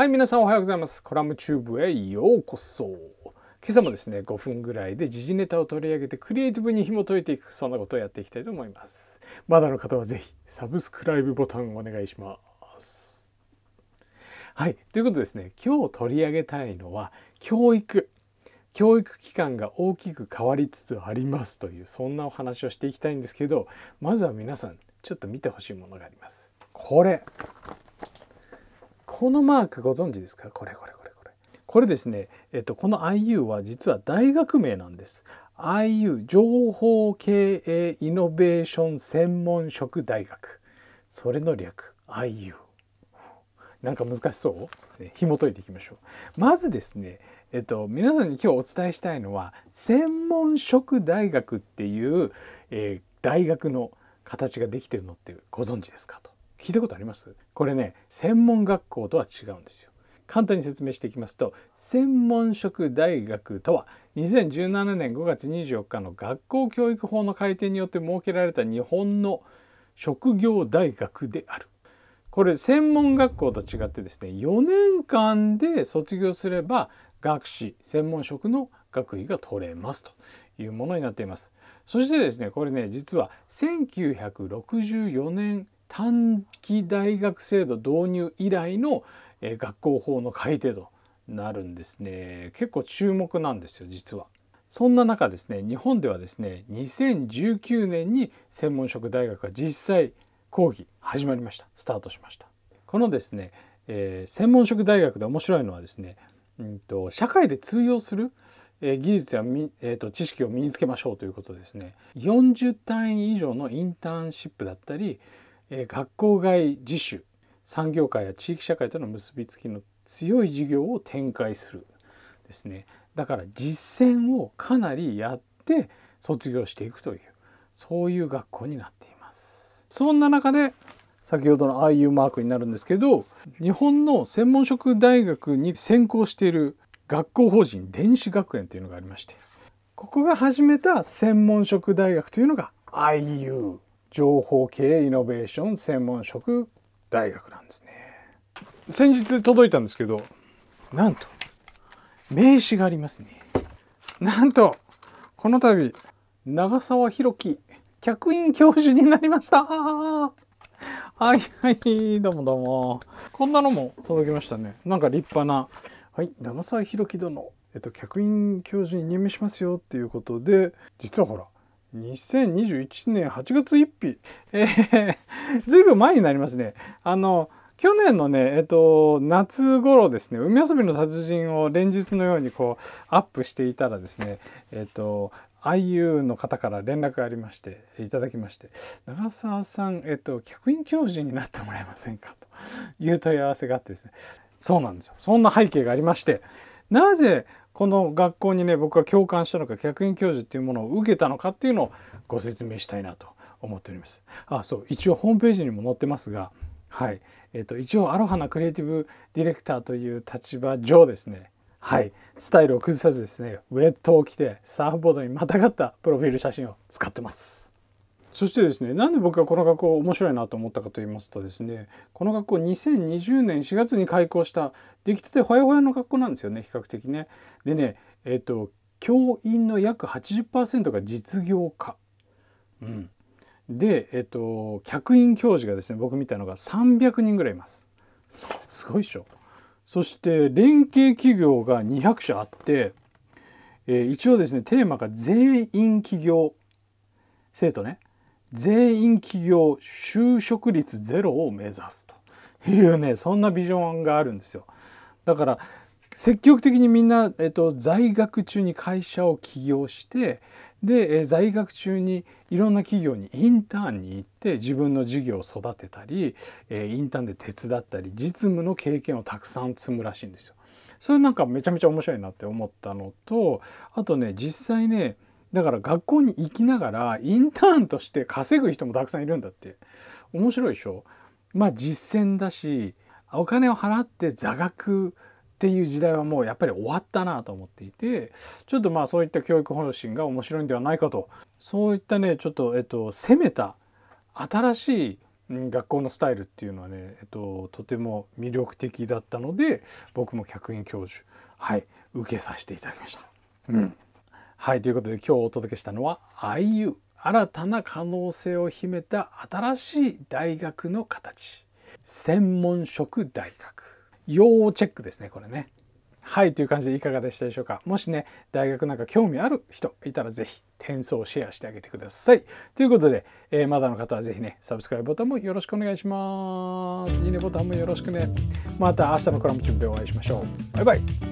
はい、皆さんおはようございます。コラムチューブへようこそ。今朝もですね、5分ぐらいで時事ネタを取り上げてクリエイティブに紐解いていく、そんなことをやっていきたいと思います。まだの方はぜひサブスクライブボタンをお願いします。はい、ということですね、今日取り上げたいのは教育。教育機関が大きく変わりつつありますというそんなお話をしていきたいんですけどまずは皆さんちょっと見てほしいものがあります。これこのマークご存知ですか？これこれこれこれ。これですね、えっと、この IU は実は大学名なんです。IU 情報経営イノベーション専門職大学。それの略 IU。なんか難しそう、紐解いていきましょう。まずですね、えっと、皆さんに今日お伝えしたいのは専門職大学っていう、えー、大学の形ができてるのってご存知ですか？と。聞いたことあります？これね専門学校とは違うんですよ。簡単に説明していきますと専門職大学とは2017年5月24日の学校教育法の改定によって設けられた日本の職業大学である。これ専門学校と違ってですね4年間で卒業すれば学士専門職の学位が取れますというものになっています。そしてですねこれね実は1964年短期大学制度導入以来の、え学校法の改定となるんですね結構注目なんですよ実は。そんな中ですね日本ではですね2019年に専門職大学が実際講義始まりましたスタートしました。このですね、えー、専門職大学で面白いのはですね、うんと、社会で通用する技術やえーと知識を身につけましょうということですね40単位以上のインターンシップだったりえ学校外自主産業界や地域社会との結びつきの強い事業を展開するですね。だから実践をかなりやって卒業していくというそういう学校になっています。そんな中で先ほどのああいうマークになるんですけど日本の専門職大学に専攻している学校法人電子学園というのがありましてここが始めた専門職大学というのが IU 情報系イノベーション専門職大学なんですね。先日届いたんですけどなんと名刺がありますね。なんとこの度長澤弘樹客員教授になりました。はいはいどうもどうも。こんなのも届きましたね。なんか立派な。はい長澤弘樹殿えっと客員教授に任命しますよっていうことで実はほら2021年8月1日、えー、ずいぶん前になりますね。あの去年のね、えっと、夏頃ですね、海遊びの達人を連日のようにこうアップしていたらですね、えっと、IU の方から連絡がありまして、いただきまして、長澤さん、えっと、客員教授になってもらえませんか？という問い合わせがあってですね、そうなんですよ。そんな背景がありまして、なぜこの学校にね僕は共感したのか客員教授っていうものを受けたのかっていうのをご説明したいなと思っております。あそう一応ホームページにも載ってますがはい、えーと、一応アロハなクリエイティブディレクターという立場上ですねはいスタイルを崩さずですねウェットを着てサーフボードにまたがったプロフィール写真を使ってます。そしてですねなんで僕がこの学校面白いなと思ったかと言いますとですねこの学校2020年4月に開校した出来たてほやほやの学校なんですよね比較的ね。でねえっ、ー、と教員の約80%が実業家。うん、で、えっ、ー、と客員教授がですね僕見たのが300人ぐらいいます。すごいでしょ。そして連携企業が200社あって、えー、一応ですねテーマが全員企業生徒ね全員企業就職率ゼロを目指すというねそんなビジョンがあるんですよ。だから積極的にみんな、えっと、在学中に会社を起業してで、在学中にいろんな企業にインターンに行って自分の事業を育てたり、インターンで手伝ったり実務の経験をたくさん積むらしいんですよ。それなんかめちゃめちゃ面白いなって思ったのとあとね実際ねだから学校に行きながらインターンとして稼ぐ人もたくさんいるんだって。面白いでしょ？まあ実践だしお金を払って座学っていう時代はもうやっぱり終わったなと思っていてちょっとまあそういった教育方針が面白いんではないかと。そういったねちょっとえっと攻めた新しい、学校のスタイルっていうのはね、えっと、とても魅力的だったので僕も客員教授はい受けさせていただきました。うん。はいということで今日お届けしたのは IU 新たな可能性を秘めた新しい大学の形。専門職大学。要チェックですねこれね。はいという感じでいかがでしたでしょうか。もしね大学なんか興味ある人いたら是非転送シェアしてあげてください。ということで、えー、まだの方は是非ねサブスクライブボタンもよろしくお願いします。いいねボタンもよろしくね。また明日のコラムチューブでお会いしましょう。バイバイ。